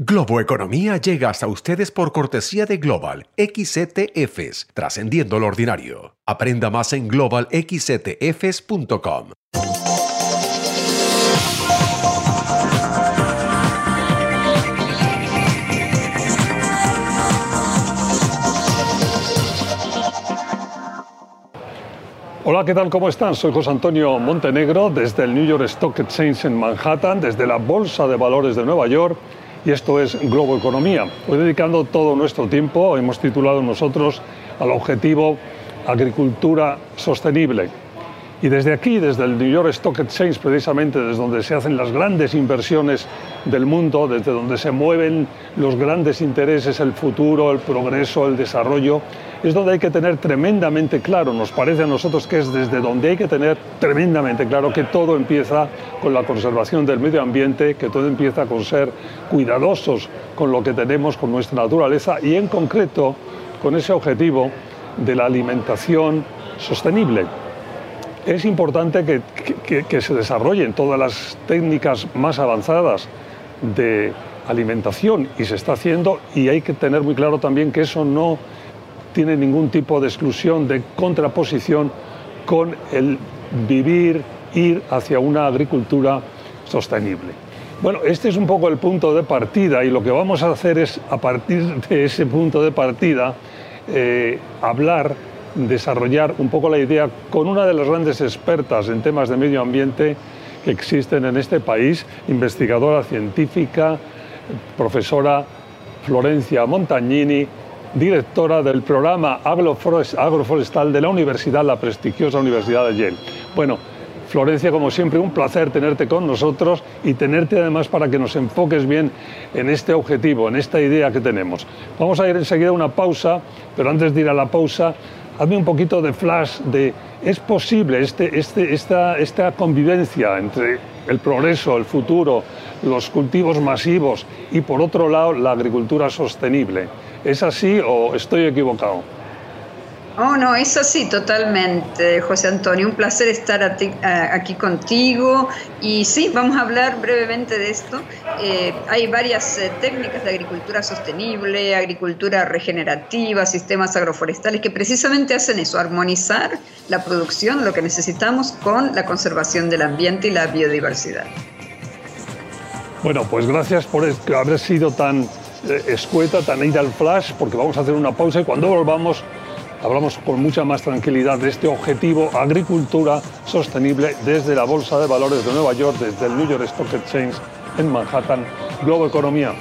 Globo Economía llega hasta ustedes por cortesía de Global XCTFs, trascendiendo lo ordinario. Aprenda más en globalxctfs.com. Hola, ¿qué tal? ¿Cómo están? Soy José Antonio Montenegro desde el New York Stock Exchange en Manhattan, desde la Bolsa de Valores de Nueva York y esto es Globo Economía. Hoy dedicando todo nuestro tiempo, hemos titulado nosotros al objetivo Agricultura Sostenible. Y desde aquí, desde el New York Stock Exchange, precisamente desde donde se hacen las grandes inversiones del mundo, desde donde se mueven los grandes intereses, el futuro, el progreso, el desarrollo, es donde hay que tener tremendamente claro, nos parece a nosotros que es desde donde hay que tener tremendamente claro que todo empieza con la conservación del medio ambiente, que todo empieza con ser cuidadosos con lo que tenemos, con nuestra naturaleza y en concreto con ese objetivo de la alimentación sostenible. Es importante que, se desarrollen todas las técnicas más avanzadas de alimentación y se está haciendo y hay que tener muy claro también que eso no tiene ningún tipo de exclusión, de contraposición con el vivir, ir hacia una agricultura sostenible. Bueno, este es un poco el punto de partida y lo que vamos a hacer es, a partir de ese punto de partida, eh, hablar desarrollar un poco la idea con una de las grandes expertas en temas de medio ambiente que existen en este país, investigadora científica, profesora Florencia Montagnini, directora del programa agroforestal de la universidad, la prestigiosa Universidad de Yale. Bueno, Florencia, como siempre, un placer tenerte con nosotros y tenerte además para que nos enfoques bien en este objetivo, en esta idea que tenemos. Vamos a ir enseguida a una pausa, pero antes de ir a la pausa, hazme un poquito de flash de, ¿es posible este, este, esta, esta convivencia entre el progreso, el futuro, los cultivos masivos y por otro lado la agricultura sostenible? ¿Es así o estoy equivocado? Oh, no, es así totalmente, José Antonio. Un placer estar aquí contigo. Y sí, vamos a hablar brevemente de esto. Eh, hay varias eh, técnicas de agricultura sostenible, agricultura regenerativa, sistemas agroforestales que precisamente hacen eso, armonizar la producción, lo que necesitamos, con la conservación del ambiente y la biodiversidad. Bueno, pues gracias por haber sido tan escueta, tan ida al flash, porque vamos a hacer una pausa y cuando volvamos hablamos con mucha más tranquilidad de este objetivo agricultura sostenible desde la Bolsa de Valores de Nueva York, desde el New York Stock Exchange en Manhattan, Globo Economía.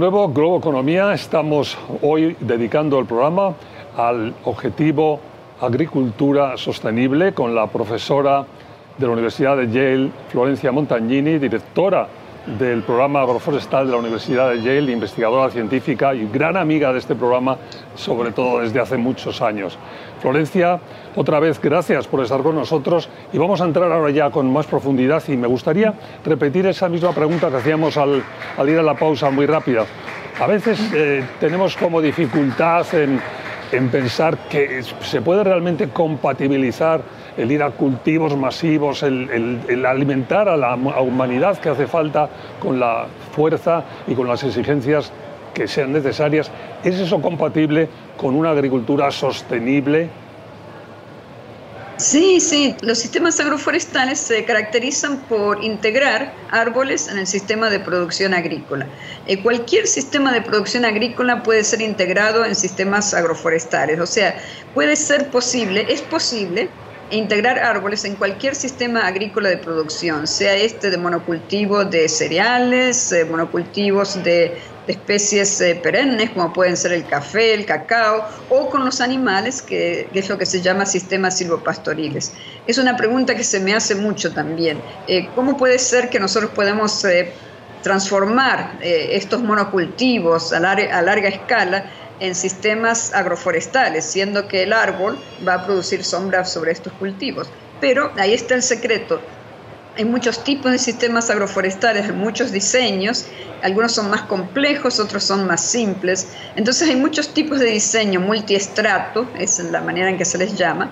Nuevo, Globo Economía. Estamos hoy dedicando el programa al objetivo agricultura sostenible con la profesora de la Universidad de Yale, Florencia Montagnini, directora del programa agroforestal de la Universidad de Yale, investigadora científica y gran amiga de este programa, sobre todo desde hace muchos años. Florencia, otra vez gracias por estar con nosotros y vamos a entrar ahora ya con más profundidad y me gustaría repetir esa misma pregunta que hacíamos al, ir a la pausa muy rápida. A veces eh, tenemos como dificultad en, en pensar que se puede realmente compatibilizar el ir a cultivos masivos, el, alimentar a la humanidad que hace falta con la fuerza y con las exigencias que sean necesarias. ¿Es eso compatible con una agricultura sostenible? Sí, sí, los sistemas agroforestales se caracterizan por integrar árboles en el sistema de producción agrícola. Eh, cualquier sistema de producción agrícola puede ser integrado en sistemas agroforestales, o sea, puede ser posible, es posible integrar árboles en cualquier sistema agrícola de producción, sea este de monocultivo de cereales, eh, monocultivos de, especies eh, perennes como pueden ser el café, el cacao, o con los animales, que, es lo que se llama sistemas silvopastoriles. Es una pregunta que se me hace mucho también. Eh, ¿Cómo puede ser que nosotros podemos transformar estos monocultivos a, a larga escala en sistemas agroforestales, siendo que el árbol va a producir sombra sobre estos cultivos. Pero ahí está el secreto. Hay muchos tipos de sistemas agroforestales, hay muchos diseños, algunos son más complejos, otros son más simples. Entonces hay muchos tipos de diseño multiestrato, es la manera en que se les llama,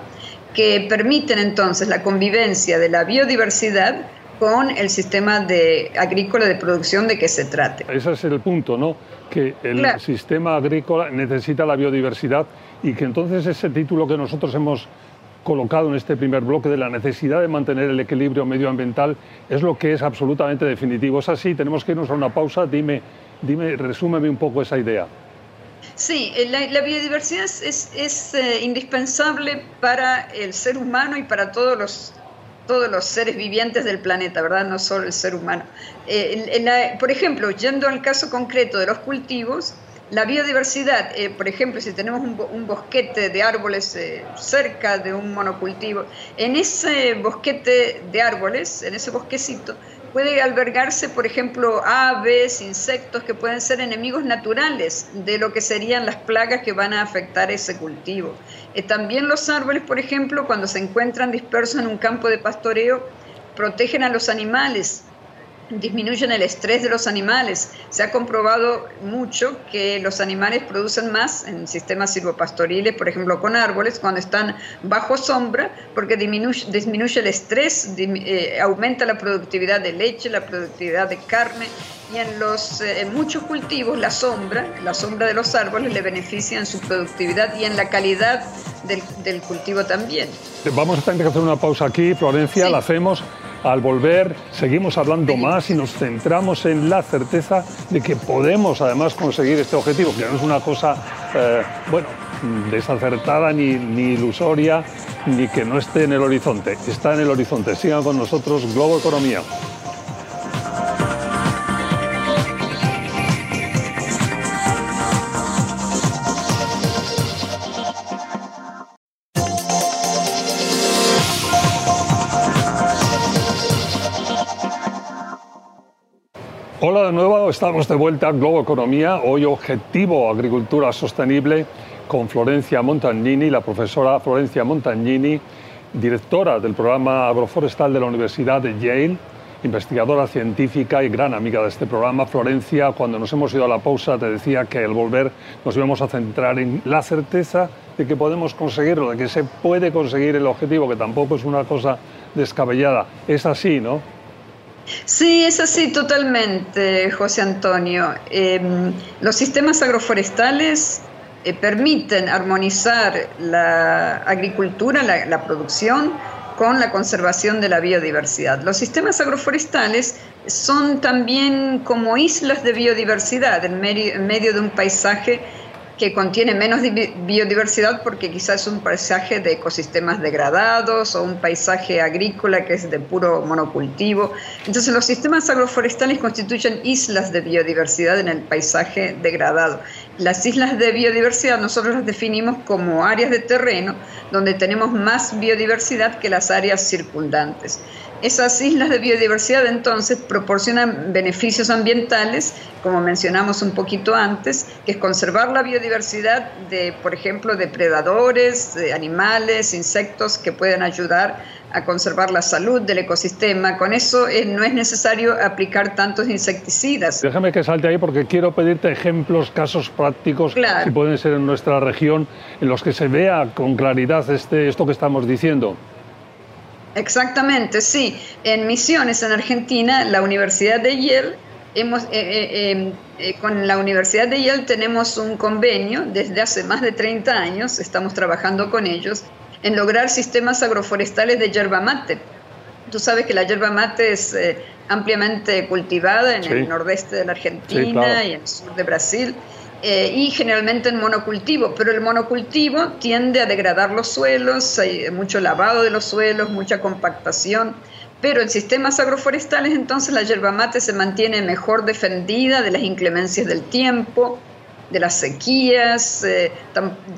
que permiten entonces la convivencia de la biodiversidad con el sistema de, agrícola de producción de que se trate. Ese es el punto, ¿no? Que el sistema agrícola necesita la biodiversidad y que entonces ese título que nosotros hemos colocado en este primer bloque de la necesidad de mantener el equilibrio medioambiental es lo que es absolutamente definitivo. Es así, tenemos que irnos a una pausa. Dime, dime resúmeme un poco esa idea. Sí, eh, la, biodiversidad es, eh, indispensable para el ser humano y para todos los, todos los seres vivientes del planeta, ¿verdad? No solo el ser humano. Eh, por ejemplo, yendo al caso concreto de los cultivos, la biodiversidad, eh, por ejemplo, si tenemos un, bosquete de árboles eh, cerca de un monocultivo, en ese bosquete de árboles, en ese bosquecito, puede albergarse, por ejemplo, aves, insectos que pueden ser enemigos naturales de lo que serían las plagas que van a afectar ese cultivo. Eh, también los árboles, por ejemplo, cuando se encuentran dispersos en un campo de pastoreo, protegen a los animales disminuyen el estrés de los animales. Se ha comprobado mucho que los animales producen más en sistemas silvopastoriles, por ejemplo con árboles, cuando están bajo sombra, porque disminuye, disminuye el estrés, eh, aumenta la productividad de leche, la productividad de carne. Y en, los, eh, en muchos cultivos la sombra, la sombra de los árboles le beneficia en su productividad y en la calidad del, del cultivo también. Vamos a tener que hacer una pausa aquí, Florencia, la hacemos. Al volver seguimos hablando más y nos centramos en la certeza de que podemos además conseguir este objetivo, que no es una cosa, eh, bueno, desacertada ni, ni ilusoria, ni que no esté en el horizonte. Está en el horizonte. Sigan con nosotros Globo Economía. Hola de nuevo, estamos de vuelta a Globo Economía, hoy Objetivo Agricultura Sostenible con Florencia Montagnini, la profesora Florencia Montagnini, directora del programa agroforestal de la Universidad de Yale, investigadora científica y gran amiga de este programa. Florencia, cuando nos hemos ido a la pausa, te decía que al volver nos íbamos a centrar en la certeza de que podemos conseguirlo, de que se puede conseguir el objetivo, que tampoco es una cosa descabellada. Es así, ¿no? Sí, es así totalmente, José Antonio. Em, los sistemas agroforestales eh, permiten armonizar la agricultura, la, producción, con la conservación de la biodiversidad. Los sistemas agroforestales son también como islas de biodiversidad en medio de un paisaje que contiene menos biodiversidad porque quizás es un paisaje de ecosistemas degradados o un paisaje agrícola que es de puro monocultivo. Entonces los sistemas agroforestales constituyen islas de biodiversidad en el paisaje degradado. Las islas de biodiversidad nosotros las definimos como áreas de terreno donde tenemos más biodiversidad que las áreas circundantes. Esas islas de biodiversidad entonces proporcionan beneficios ambientales, como mencionamos un poquito antes, que es conservar la biodiversidad de, por ejemplo, depredadores, de animales, insectos que pueden ayudar a conservar la salud del ecosistema. Con eso eh, no es necesario aplicar tantos insecticidas. Déjame que salte ahí porque quiero pedirte ejemplos, casos prácticos, si pueden ser en nuestra región, en los que se vea con claridad este, esto que estamos diciendo. Exactamente, sí. En Misiones, en Argentina, la Universidad de Yale, hemos, eh, eh, em, eh, con la Universidad de Yale tenemos un convenio desde hace más de 30 años, estamos trabajando con ellos, en lograr sistemas agroforestales de yerba mate. Tú sabes que la yerba mate es ampliamente cultivada en el nordeste de la Argentina y en el sur de Brasil. Eh, y generalmente en monocultivo, pero el monocultivo tiende a degradar los suelos, hay mucho lavado de los suelos, mucha compactación, pero en sistemas agroforestales entonces la yerba mate se mantiene mejor defendida de las inclemencias del tiempo, de las sequías, eh,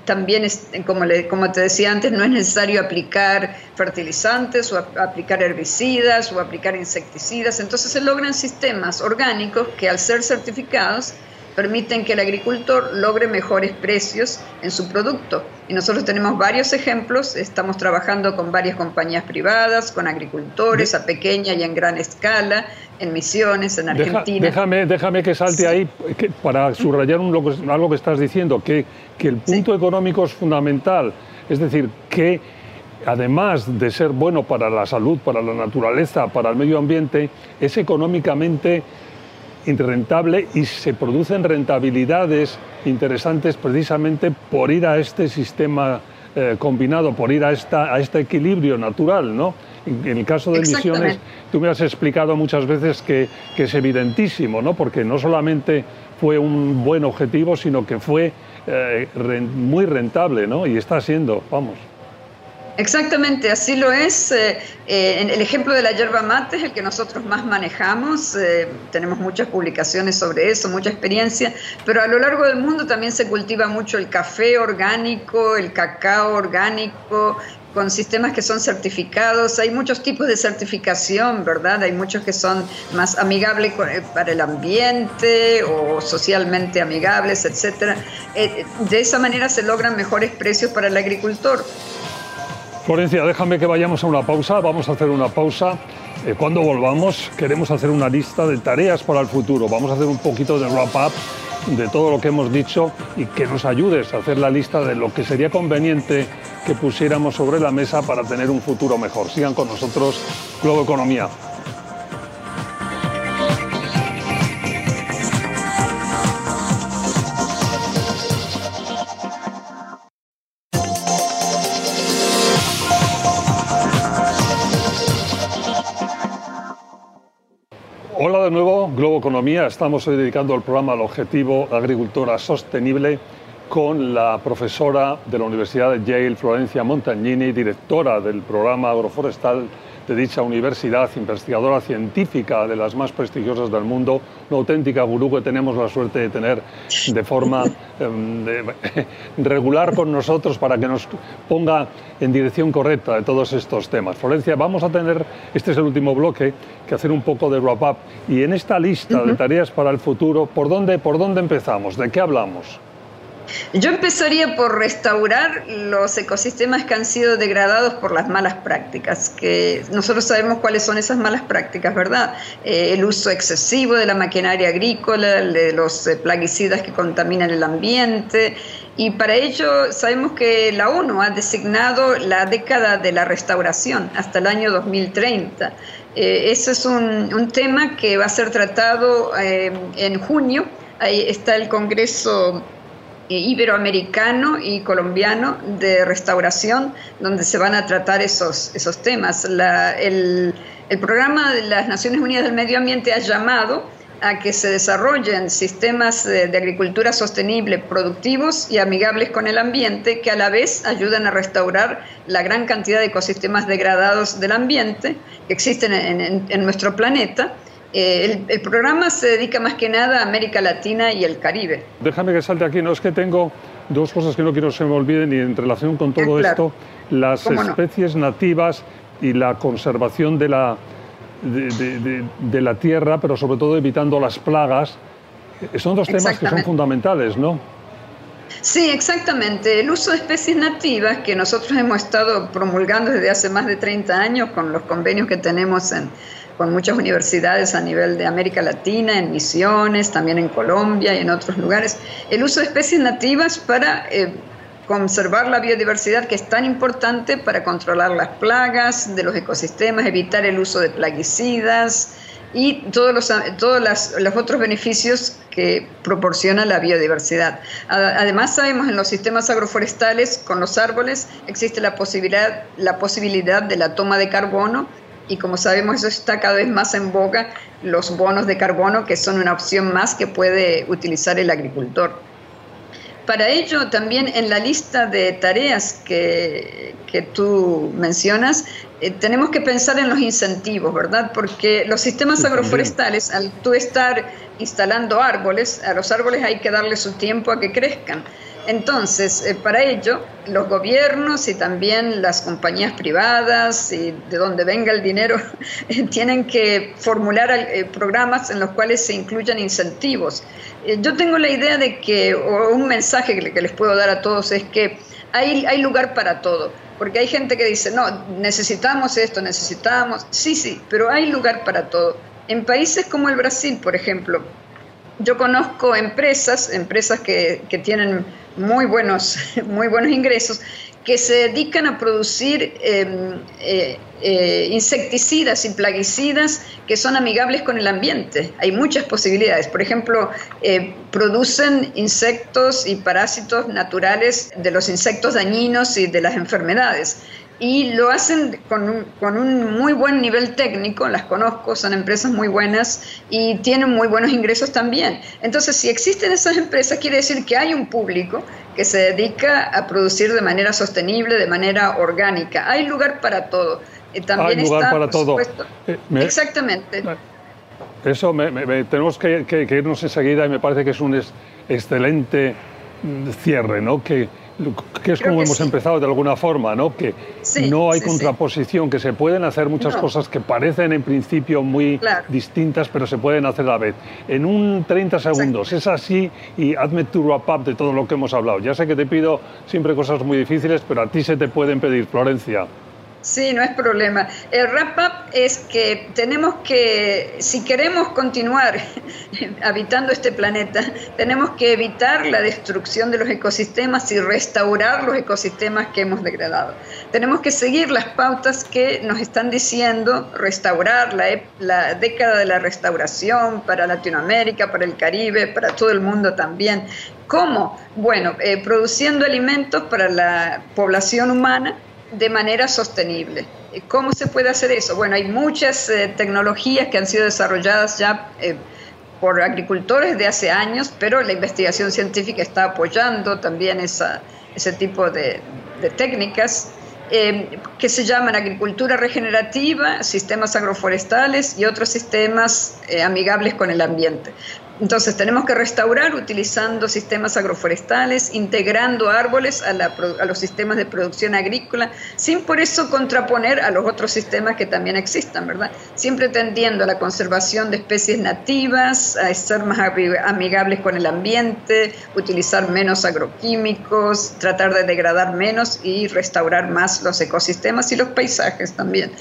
también, como, como te decía antes, no es necesario aplicar fertilizantes o aplicar herbicidas o aplicar insecticidas, entonces se logran sistemas orgánicos que al ser certificados permiten que el agricultor logre mejores precios en su producto. Y nosotros tenemos varios ejemplos, estamos trabajando con varias compañías privadas, con agricultores a pequeña y en gran escala, en misiones, en Argentina. déjame, déjame que salte ahí para subrayar un, algo que estás diciendo, que, que el punto económico es fundamental. Es decir, que además de ser bueno para la salud, para la naturaleza, para el medio ambiente, es económicamente rentable y se producen rentabilidades interesantes precisamente por ir a este sistema eh, combinado, por ir a, esta, a este equilibrio natural, ¿no? En, el caso de emisiones, tú me has explicado muchas veces que, que, es evidentísimo, ¿no? Porque no solamente fue un buen objetivo, sino que fue eh, muy rentable, ¿no? Y está siendo, vamos. Exactamente, así lo es. Eh, eh, el ejemplo de la yerba mate es el que nosotros más manejamos. Eh, tenemos muchas publicaciones sobre eso, mucha experiencia, pero a lo largo del mundo también se cultiva mucho el café orgánico, el cacao orgánico, con sistemas que son certificados. Hay muchos tipos de certificación, ¿verdad? Hay muchos que son más amigables para el ambiente o socialmente amigables, etc. de esa manera se logran mejores precios para el agricultor. Florencia, déjame que vayamos a una pausa. Vamos a hacer una pausa. Eh, cuando volvamos, queremos hacer una lista de tareas para el futuro. Vamos a hacer un poquito de wrap-up de todo lo que hemos dicho y que nos ayudes a hacer la lista de lo que sería conveniente que pusiéramos sobre la mesa para tener un futuro mejor. Sigan con nosotros, Globo Economía. Estamos hoy dedicando el programa al objetivo agricultura sostenible con la profesora de la Universidad de Yale, Florencia Montagnini, directora del programa agroforestal de dicha universidad, investigadora científica de las más prestigiosas del mundo, una auténtica gurú que tenemos la suerte de tener de forma em, regular con nosotros para que nos ponga en dirección correcta de todos estos temas. Florencia, vamos a tener, este es el último bloque, que hacer un poco de wrap-up. Y en esta lista de tareas para el futuro, ¿por dónde, ¿por dónde empezamos? ¿De qué hablamos? Yo empezaría por restaurar los ecosistemas que han sido degradados por las malas prácticas, que nosotros sabemos cuáles son esas malas prácticas, ¿verdad? Eh, el uso excesivo de la maquinaria agrícola, de los eh, plaguicidas que contaminan el ambiente, y para ello sabemos que la ONU ha designado la década de la restauración hasta el año 2030. Eh, ese es un, un, tema que va a ser tratado en junio. Ahí está el Congreso eh, iberoamericano y colombiano de restauración, donde se van a tratar esos, esos temas. el, programa de las Naciones Unidas del Medio Ambiente ha llamado a que se desarrollen sistemas de, agricultura sostenible, productivos y amigables con el ambiente, que a la vez ayudan a restaurar la gran cantidad de ecosistemas degradados del ambiente que existen en, en nuestro planeta eh, el, programa se dedica más que nada a América Latina y el Caribe. Déjame que salte aquí, no es que tengo dos cosas que no quiero que se me olviden y en relación con todo ah, esto, las especies nativas y la conservación de la, de, la tierra, pero sobre todo evitando las plagas, eh, son dos temas que son fundamentales, ¿no? Sí, exactamente. El uso de especies nativas que nosotros hemos estado promulgando desde hace más de 30 años con los convenios que tenemos en, con muchas universidades a nivel de América Latina, en Misiones, también en Colombia y en otros lugares. El uso de especies nativas para eh, conservar la biodiversidad que es tan importante para controlar las plagas de los ecosistemas, evitar el uso de plaguicidas y todos los, todos los otros beneficios que proporciona la biodiversidad. Además, sabemos en los sistemas agroforestales, con los árboles, existe la posibilidad, la posibilidad de la toma de carbono y como sabemos eso está cada vez más en boga, los bonos de carbono, que son una opción más que puede utilizar el agricultor. Para ello, también en la lista de tareas que, que tú mencionas, eh, tenemos que pensar en los incentivos, ¿verdad? Porque los sistemas agroforestales, al tú estar instalando árboles, a los árboles hay que darle su tiempo a que crezcan. Entonces, eh, para ello, los gobiernos y también las compañías privadas y de donde venga el dinero tienen que formular eh, programas en los cuales se incluyan incentivos. Eh, yo tengo la idea de que, o un mensaje que les puedo dar a todos es que hay, hay lugar para todo. Porque hay gente que dice, no, necesitamos esto, necesitamos. Sí, sí, pero hay lugar para todo. En países como el Brasil, por ejemplo, yo conozco empresas, empresas que, que tienen muy buenos, muy buenos ingresos, que se dedican a producir em, eh, eh, insecticidas y plaguicidas que son amigables con el ambiente. Hay muchas posibilidades. Por ejemplo, eh, producen insectos y parásitos naturales de los insectos dañinos y de las enfermedades y lo hacen con un, con un, muy buen nivel técnico, las conozco, son empresas muy buenas y tienen muy buenos ingresos también. Entonces, si existen esas empresas, quiere decir que hay un público que se dedica a producir de manera sostenible, de manera orgánica. Hay lugar para todo. Eh, también hay lugar para todo. Eh, Exactamente. Eso tenemos que, que, que, irnos enseguida y me parece que es un excelente cierre, ¿no? Que, que es como hemos empezado de alguna forma, ¿no? Que no hay contraposición, que se pueden hacer muchas cosas que parecen en principio muy distintas, pero se pueden hacer a la vez. En un 30 segundos, es así y hazme tu wrap up de todo lo que hemos hablado. Ya sé que te pido siempre cosas muy difíciles, pero a ti se te pueden pedir, Florencia. Sí, no es problema. El wrap-up es que tenemos que, si queremos continuar habitando este planeta, tenemos que evitar la destrucción de los ecosistemas y restaurar los ecosistemas que hemos degradado. Tenemos que seguir las pautas que nos están diciendo restaurar la, la década de la restauración para Latinoamérica, para el Caribe, para todo el mundo también. ¿Cómo? Bueno, eh, produciendo alimentos para la población humana de manera sostenible. ¿Cómo se puede hacer eso? Bueno, hay muchas eh, tecnologías que han sido desarrolladas ya eh, por agricultores de hace años, pero la investigación científica está apoyando también esa, ese tipo de, técnicas eh, que se llaman agricultura regenerativa, sistemas agroforestales y otros sistemas amigables con el ambiente. Entonces tenemos que restaurar utilizando sistemas agroforestales, integrando árboles a, los sistemas de producción agrícola, sin por eso contraponer a los otros sistemas que también existan, ¿verdad? Siempre tendiendo a la conservación de especies nativas, a ser más amigables con el ambiente, utilizar menos agroquímicos, tratar de degradar menos y restaurar más los ecosistemas y los paisajes también.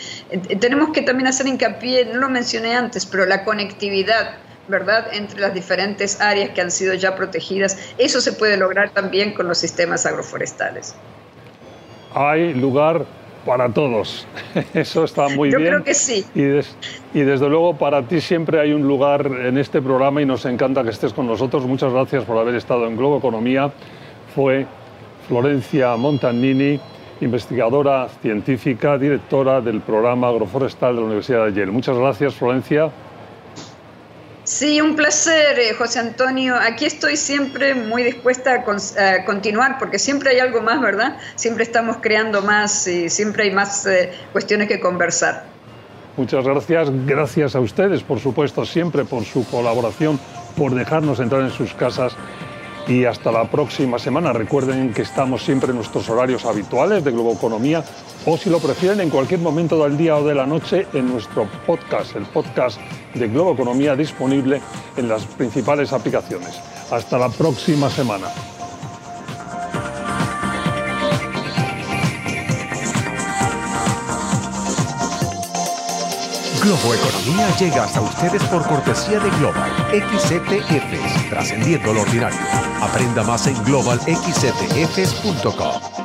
Tenemos que también hacer hincapié, no lo mencioné antes, pero la conectividad ¿verdad?, entre las diferentes áreas que han sido ya protegidas. Eso se puede lograr también con los sistemas agroforestales. Hay lugar para todos. Eso está muy bien. Yo creo que sí. Y, y, desde luego para ti siempre hay un lugar en este programa y nos encanta que estés con nosotros. Muchas gracias por haber estado en Globo Economía. Fue Florencia Montanini, investigadora científica, directora del programa agroforestal de la Universidad de Yale. Muchas gracias, Florencia. Sí, un placer, eh, José Antonio. Aquí estoy siempre muy dispuesta a, continuar porque siempre hay algo más, ¿verdad? Siempre estamos creando más y siempre hay más eh, cuestiones que conversar. Muchas gracias. Gracias a ustedes, por supuesto, siempre por su colaboración, por dejarnos entrar en sus casas y hasta la próxima semana. Recuerden que estamos siempre en nuestros horarios habituales de Globo Economía o si lo prefieren en cualquier momento del día o de la noche en nuestro podcast, el podcast de Globo Economía disponible en las principales aplicaciones. Hasta la próxima semana. Globo Economía llega hasta ustedes por cortesía de Global XTFs, trascendiendo lo ordinario. Aprenda más en globalxtfs.com.